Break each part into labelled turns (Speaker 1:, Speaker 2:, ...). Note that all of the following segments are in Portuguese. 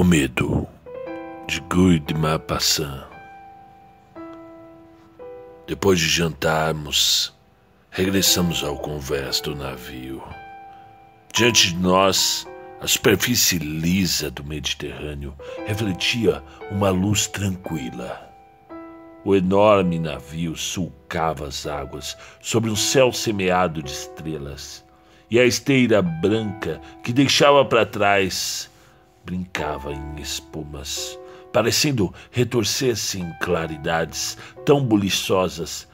Speaker 1: O Medo, de Guy de Maupassant. Depois de jantarmos, regressamos ao convés do navio. Diante de nós, a superfície lisa do Mediterrâneo refletia uma luz tranquila. O enorme navio sulcava as águas sobre um céu semeado de estrelas, e a esteira branca que deixava para trás brincava em espumas, parecendo retorcer-se em claridades tão buliçosas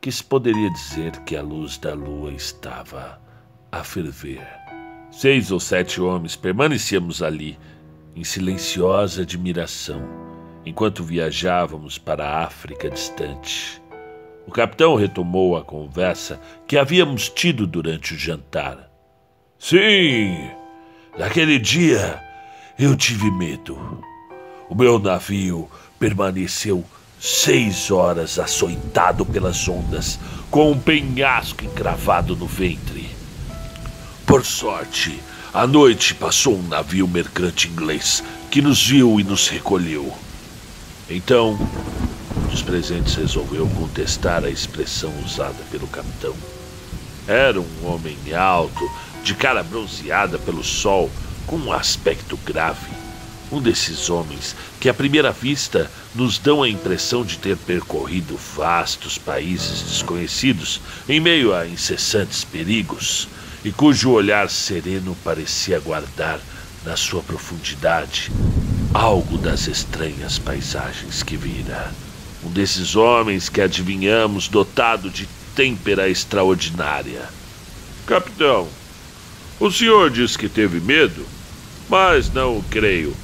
Speaker 1: que se poderia dizer que a luz da lua estava a ferver. Seis ou sete homens permanecíamos ali, em silenciosa admiração, enquanto viajávamos para a África distante. O capitão retomou a conversa que havíamos tido durante o jantar. Sim, naquele dia eu tive medo. O meu navio permaneceu seis horas açoitado pelas ondas, com um penhasco encravado no ventre. Por sorte, à noite passou um navio mercante inglês que nos viu e nos recolheu. Então, um dos presentes resolveu contestar a expressão usada pelo capitão. Era um homem alto, de cara bronzeada pelo sol, com um aspecto grave. Um desses homens que, à primeira vista, nos dão a impressão de ter percorrido vastos países desconhecidos em meio a incessantes perigos, e cujo olhar sereno parecia guardar na sua profundidade algo das estranhas paisagens que vira. Um desses homens que adivinhamos dotado de têmpera extraordinária. Capitão, o senhor disse que teve medo? mas não o creio.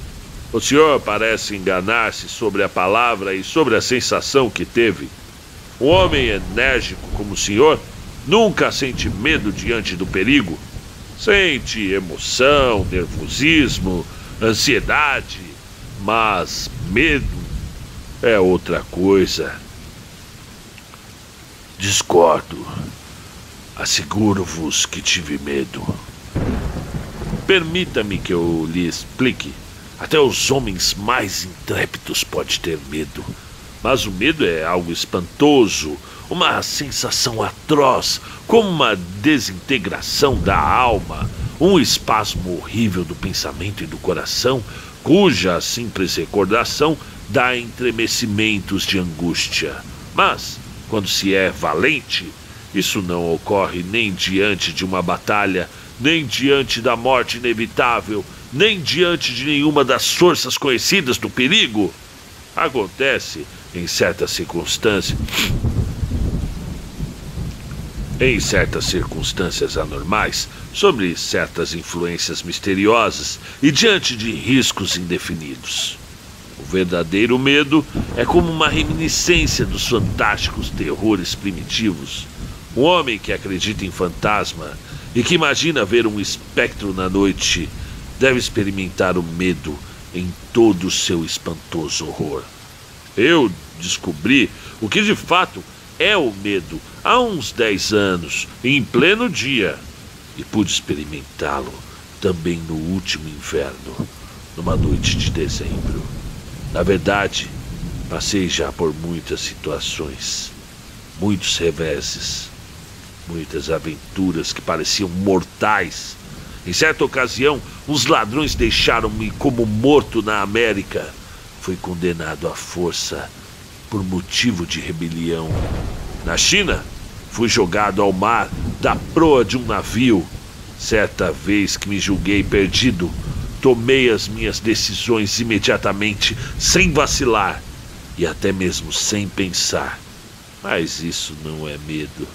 Speaker 1: O senhor parece enganar-se sobre a palavra e sobre a sensação que teve. Um homem enérgico como o senhor nunca sente medo diante do perigo. Sente emoção, nervosismo, ansiedade, mas medo é outra coisa. Discordo. Asseguro-vos que tive medo. Permita-me que eu lhe explique. Até os homens mais intrépidos podem ter medo. Mas o medo é algo espantoso, uma sensação atroz, como uma desintegração da alma, um espasmo horrível do pensamento e do coração, cuja simples recordação dá entremecimentos de angústia. Mas, quando se é valente, isso não ocorre nem diante de uma batalha, nem diante da morte inevitável, nem diante de nenhuma das forças conhecidas do perigo. Acontece em certas circunstâncias. Em certas circunstâncias anormais, sobre certas influências misteriosas e diante de riscos indefinidos. O verdadeiro medo é como uma reminiscência dos fantásticos terrores primitivos. Um homem que acredita em fantasma e que imagina ver um espectro na noite deve experimentar o medo em todo o seu espantoso horror. Eu descobri o que de fato é o medo há uns dez anos, em pleno dia, e pude experimentá-lo também no último inverno, numa noite de dezembro. Na verdade, passei já por muitas situações, muitos reveses, muitas aventuras que pareciam mortais. Em certa ocasião, uns ladrões deixaram-me como morto na América. Fui condenado à força por motivo de rebelião. Na China, fui jogado ao mar da proa de um navio. Certa vez que me julguei perdido, tomei as minhas decisões imediatamente, sem vacilar e até mesmo sem pensar. Mas isso não é medo.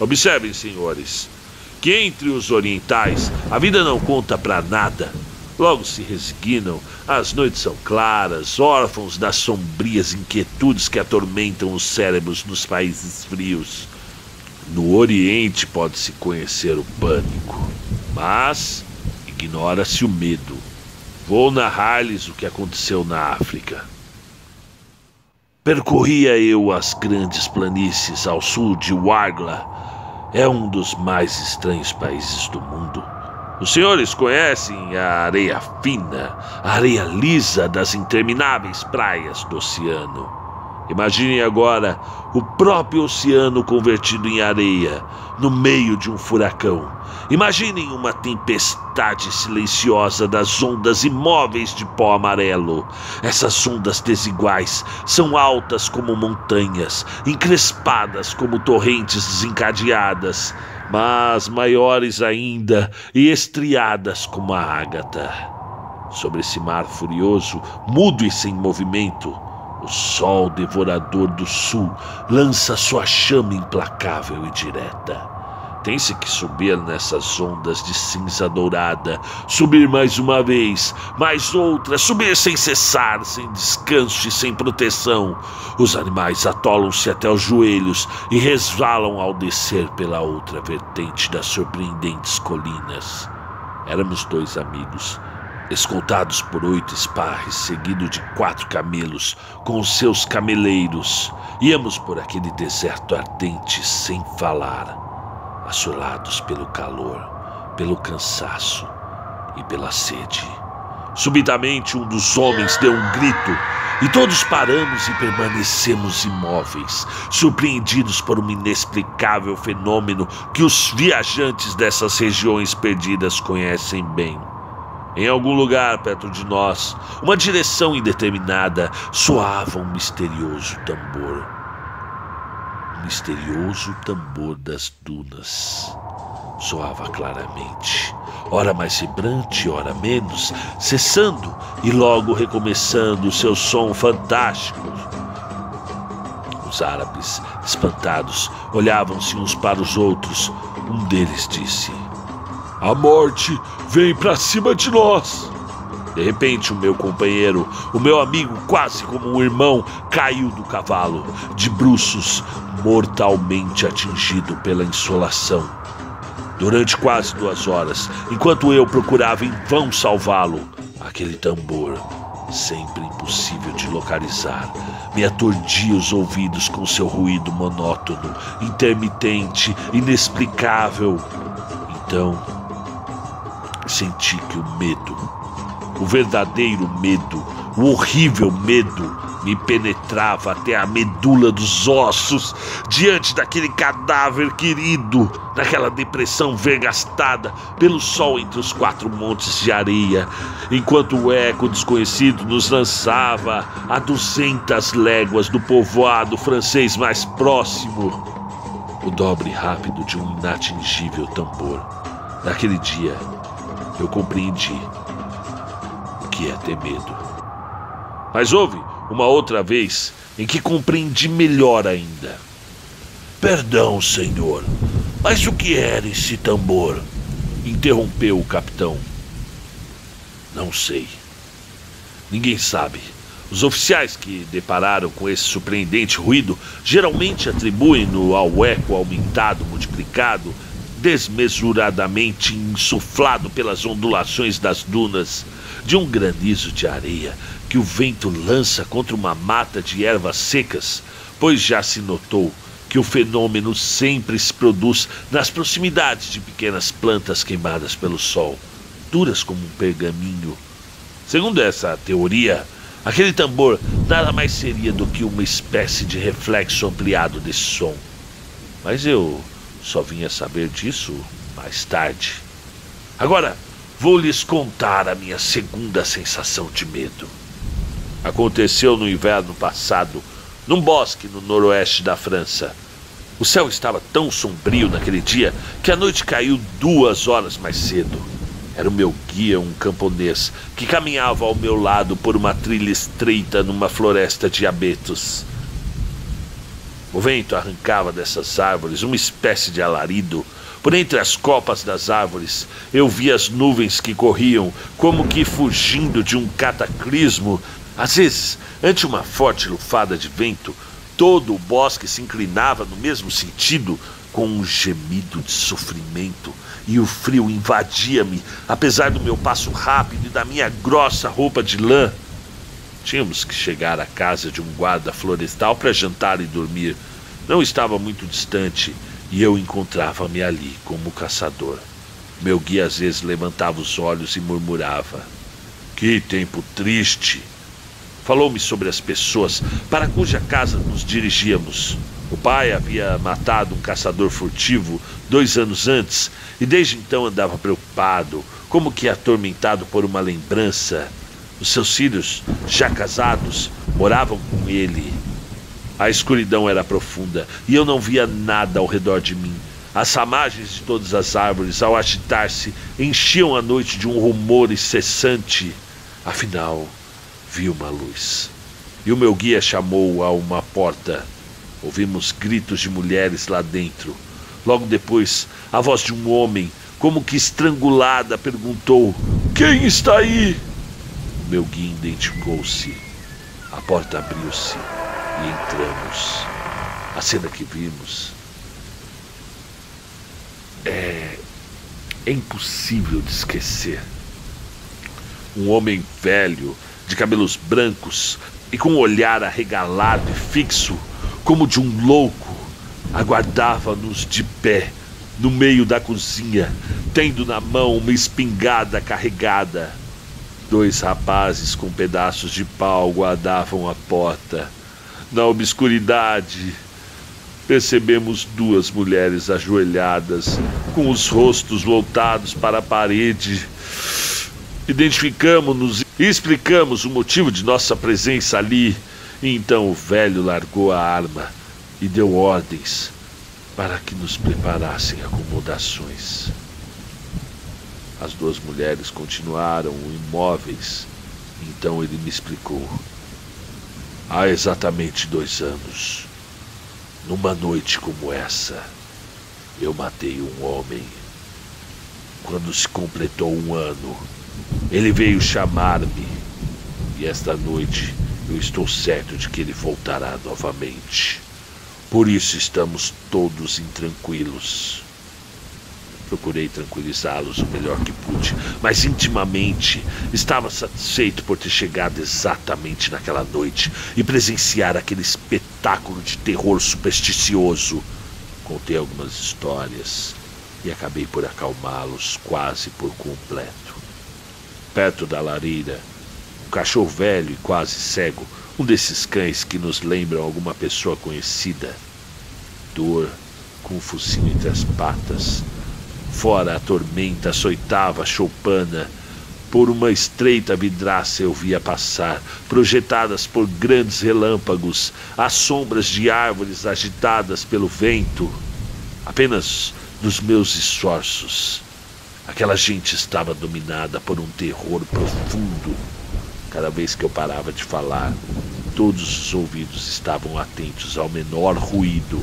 Speaker 1: Observem, senhores, que entre os orientais a vida não conta para nada. Logo se resignam, as noites são claras, órfãos das sombrias inquietudes que atormentam os cérebros nos países frios. No Oriente pode-se conhecer o pânico, mas ignora-se o medo. Vou narrar-lhes o que aconteceu na África. Percorria eu as grandes planícies ao sul de Wargla, é um dos mais estranhos países do mundo. Os senhores conhecem a areia fina, a areia lisa das intermináveis praias do oceano. Imaginem agora o próprio oceano convertido em areia, no meio de um furacão. Imaginem uma tempestade silenciosa das ondas imóveis de pó amarelo. Essas ondas desiguais são altas como montanhas, encrespadas como torrentes desencadeadas, mas maiores ainda e estriadas como a ágata. Sobre esse mar furioso, mudo e sem movimento, o sol devorador do sul lança sua chama implacável e direta. Tem-se que subir nessas ondas de cinza dourada, subir mais uma vez, mais outra, subir sem cessar, sem descanso e sem proteção. Os animais atolam-se até os joelhos e resvalam ao descer pela outra vertente das surpreendentes colinas. Éramos dois amigos escoltados por oito esparres, seguido de quatro camelos com os seus cameleiros. Íamos por aquele deserto ardente sem falar, assolados pelo calor, pelo cansaço e pela sede. Subitamente, um dos homens deu um grito e todos paramos e permanecemos imóveis, surpreendidos por um inexplicável fenômeno que os viajantes dessas regiões perdidas conhecem bem. Em algum lugar perto de nós, uma direção indeterminada, soava um misterioso tambor. O misterioso tambor das dunas. Soava claramente, ora mais vibrante, ora menos, cessando e logo recomeçando o seu som fantástico. Os árabes, espantados, olhavam-se uns para os outros. Um deles disse: a morte vem para cima de nós. De repente, o meu companheiro, o meu amigo, quase como um irmão, caiu do cavalo, de bruços, mortalmente atingido pela insolação. Durante quase duas horas, enquanto eu procurava em vão salvá-lo, aquele tambor, sempre impossível de localizar, me aturdia os ouvidos com seu ruído monótono, intermitente, inexplicável. Então, senti que o medo, o verdadeiro medo, o horrível medo, me penetrava até a medula dos ossos diante daquele cadáver querido, naquela depressão vergastada pelo sol entre os quatro montes de areia, enquanto o eco desconhecido nos lançava a duzentas léguas do povoado francês mais próximo. O dobre rápido de um inatingível tambor. Naquele dia, eu compreendi o que é ter medo. Mas houve uma outra vez em que compreendi melhor ainda. Perdão, senhor, mas o que era esse tambor? Interrompeu o capitão. Não sei. Ninguém sabe. Os oficiais que depararam com esse surpreendente ruído geralmente atribuem-no ao eco aumentado, multiplicado desmesuradamente insuflado pelas ondulações das dunas, de um granizo de areia que o vento lança contra uma mata de ervas secas, pois já se notou que o fenômeno sempre se produz nas proximidades de pequenas plantas queimadas pelo sol, duras como um pergaminho. Segundo essa teoria, aquele tambor nada mais seria do que uma espécie de reflexo ampliado desse som. Mas eu só vinha saber disso mais tarde. Agora, vou lhes contar a minha segunda sensação de medo. Aconteceu no inverno passado, num bosque no noroeste da França. O céu estava tão sombrio naquele dia que a noite caiu duas horas mais cedo. Era o meu guia, um camponês, que caminhava ao meu lado por uma trilha estreita numa floresta de abetos. O vento arrancava dessas árvores uma espécie de alarido. Por entre as copas das árvores, eu via as nuvens que corriam, como que fugindo de um cataclismo. Às vezes, ante uma forte lufada de vento, todo o bosque se inclinava no mesmo sentido, com um gemido de sofrimento, e o frio invadia-me, apesar do meu passo rápido e da minha grossa roupa de lã. Tínhamos que chegar à casa de um guarda florestal para jantar e dormir. Não estava muito distante e eu encontrava-me ali como caçador. Meu guia às vezes levantava os olhos e murmurava: Que tempo triste! Falou-me sobre as pessoas para cuja casa nos dirigíamos. O pai havia matado um caçador furtivo dois anos antes e desde então andava preocupado, como que atormentado por uma lembrança. Os seus filhos, já casados, moravam com ele. A escuridão era profunda e eu não via nada ao redor de mim. As ramagens de todas as árvores, ao agitar-se, enchiam a noite de um rumor incessante. Afinal, vi uma luz. E o meu guia chamou a uma porta. Ouvimos gritos de mulheres lá dentro. Logo depois, a voz de um homem, como que estrangulada, perguntou: Quem está aí? Meu guia identificou-se. A porta abriu-se e entramos. A cena que vimos é, é impossível de esquecer. Um homem velho, de cabelos brancos e com um olhar arregalado e fixo, como de um louco, aguardava-nos de pé no meio da cozinha, tendo na mão uma espingarda carregada. Dois rapazes com pedaços de pau guardavam a porta. Na obscuridade, percebemos duas mulheres ajoelhadas, com os rostos voltados para a parede. Identificamos-nos e explicamos o motivo de nossa presença ali. E então o velho largou a arma e deu ordens para que nos preparassem acomodações. As duas mulheres continuaram imóveis. Então ele me explicou. Há exatamente dois anos, numa noite como essa, eu matei um homem. Quando se completou um ano, ele veio chamar-me. E esta noite eu estou certo de que ele voltará novamente. Por isso estamos todos intranquilos. Procurei tranquilizá-los o melhor que pude, mas intimamente estava satisfeito por ter chegado exatamente naquela noite e presenciar aquele espetáculo de terror supersticioso. Contei algumas histórias e acabei por acalmá-los quase por completo. Perto da lareira, um cachorro velho e quase cego, um desses cães que nos lembram alguma pessoa conhecida. Dor, com o focinho entre as patas, Fora a tormenta açoitava a choupana. Por uma estreita vidraça eu via passar, projetadas por grandes relâmpagos, as sombras de árvores agitadas pelo vento. Apenas nos meus esforços. Aquela gente estava dominada por um terror profundo. Cada vez que eu parava de falar, todos os ouvidos estavam atentos ao menor ruído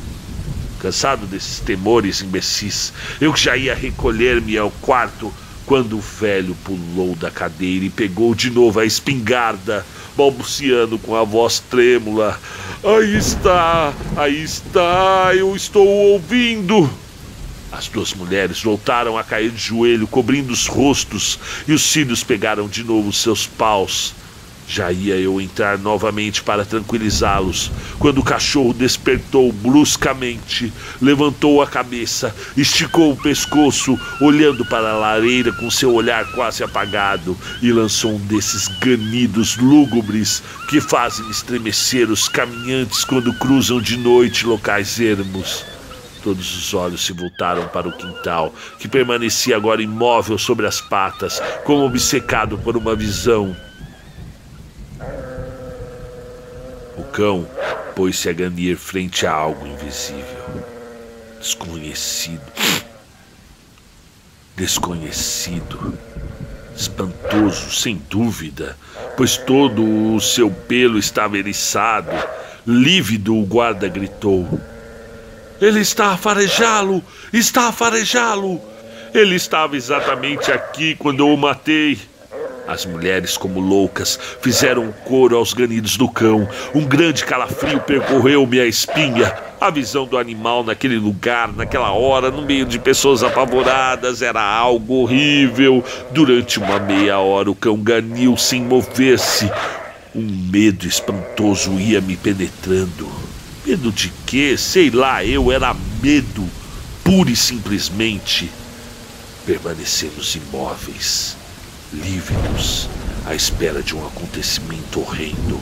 Speaker 1: cansado desses temores imbecis, eu já ia recolher-me ao quarto quando o velho pulou da cadeira e pegou de novo a espingarda, balbuciando com a voz trêmula: Aí está, aí está, eu estou ouvindo. As duas mulheres voltaram a cair de joelho, cobrindo os rostos, e os filhos pegaram de novo seus paus. Já ia eu entrar novamente para tranquilizá-los, quando o cachorro despertou bruscamente, levantou a cabeça, esticou o pescoço, olhando para a lareira com seu olhar quase apagado, e lançou um desses ganidos lúgubres que fazem estremecer os caminhantes quando cruzam de noite locais ermos. Todos os olhos se voltaram para o quintal, que permanecia agora imóvel sobre as patas, como obcecado por uma visão. Cão pôs-se a ganir frente a algo invisível, desconhecido. Desconhecido. Espantoso, sem dúvida, pois todo o seu pelo estava eriçado. Lívido, o guarda gritou: Ele está a farejá-lo! Está a farejá-lo! Ele estava exatamente aqui quando eu o matei. As mulheres, como loucas, fizeram coro aos ganidos do cão. Um grande calafrio percorreu-me a espinha. A visão do animal naquele lugar, naquela hora, no meio de pessoas apavoradas, era algo horrível. Durante uma meia hora, o cão ganiu sem mover-se. Um medo espantoso ia me penetrando. Medo de quê? Sei lá, eu era medo, pura e simplesmente. Permanecemos imóveis, lívidos, à espera de um acontecimento horrendo.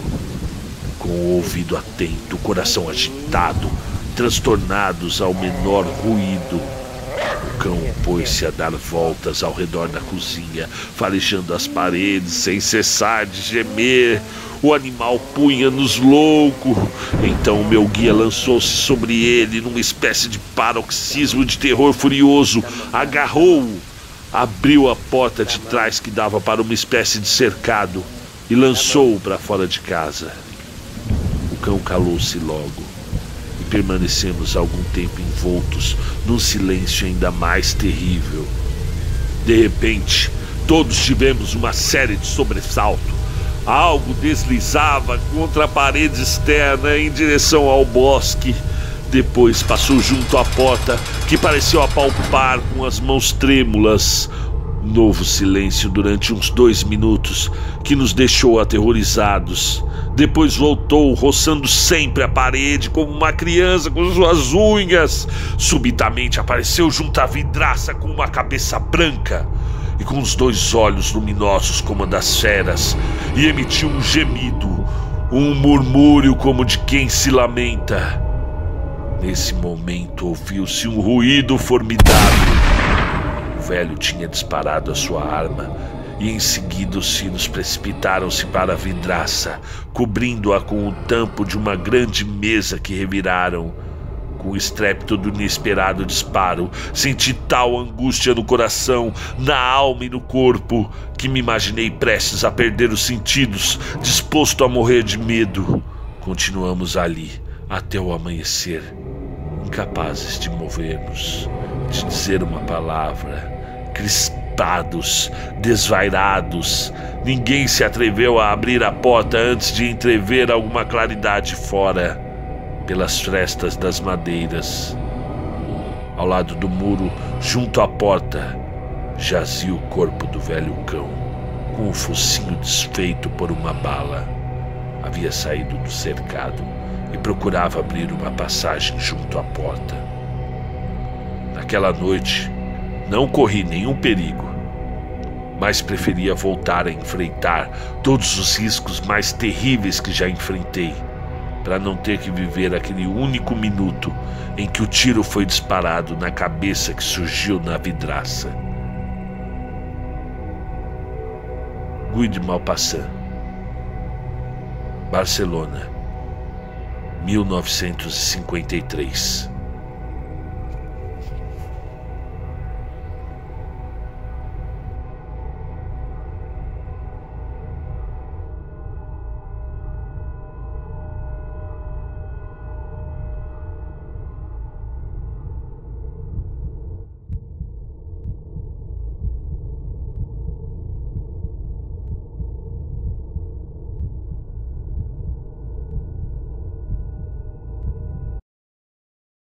Speaker 1: Com o ouvido atento, o coração agitado, transtornados ao menor ruído. O cão pôs-se a dar voltas ao redor da cozinha, farejando as paredes sem cessar de gemer. O animal punha-nos louco. Então o meu guia lançou-se sobre ele numa espécie de paroxismo de terror furioso. Agarrou-o, abriu a porta de trás que dava para uma espécie de cercado e lançou-o para fora de casa. O cão calou-se logo e permanecemos algum tempo envoltos num silêncio ainda mais terrível. De repente, todos tivemos uma série de sobressaltos. Algo deslizava contra a parede externa em direção ao bosque. Depois passou junto à porta, que pareceu apalpar com as mãos trêmulas. Novo silêncio durante uns dois minutos, que nos deixou aterrorizados. Depois voltou, roçando sempre a parede como uma criança com suas unhas. Subitamente apareceu junto à vidraça com uma cabeça branca e com os dois olhos luminosos como a das feras, e emitiu um gemido, um murmúrio como de quem se lamenta. Nesse momento ouviu-se um ruído formidável. O velho tinha disparado a sua arma e em seguida os sinos precipitaram-se para a vidraça, cobrindo-a com o tampo de uma grande mesa que reviraram com o estrépito do inesperado disparo, senti tal angústia no coração, na alma e no corpo, que me imaginei prestes a perder os sentidos, disposto a morrer de medo. Continuamos ali até o amanhecer, incapazes de mover-nos, de dizer uma palavra, crispados, desvairados. Ninguém se atreveu a abrir a porta antes de entrever alguma claridade fora pelas frestas das madeiras. Ao lado do muro, junto à porta, jazia o corpo do velho cão, com o focinho desfeito por uma bala. Havia saído do cercado e procurava abrir uma passagem junto à porta. Naquela noite, não corri nenhum perigo, mas preferia voltar a enfrentar todos os riscos mais terríveis que já enfrentei para não ter que viver aquele único minuto em que o tiro foi disparado na cabeça que surgiu na vidraça. Guy de Malpassant, Barcelona, 1953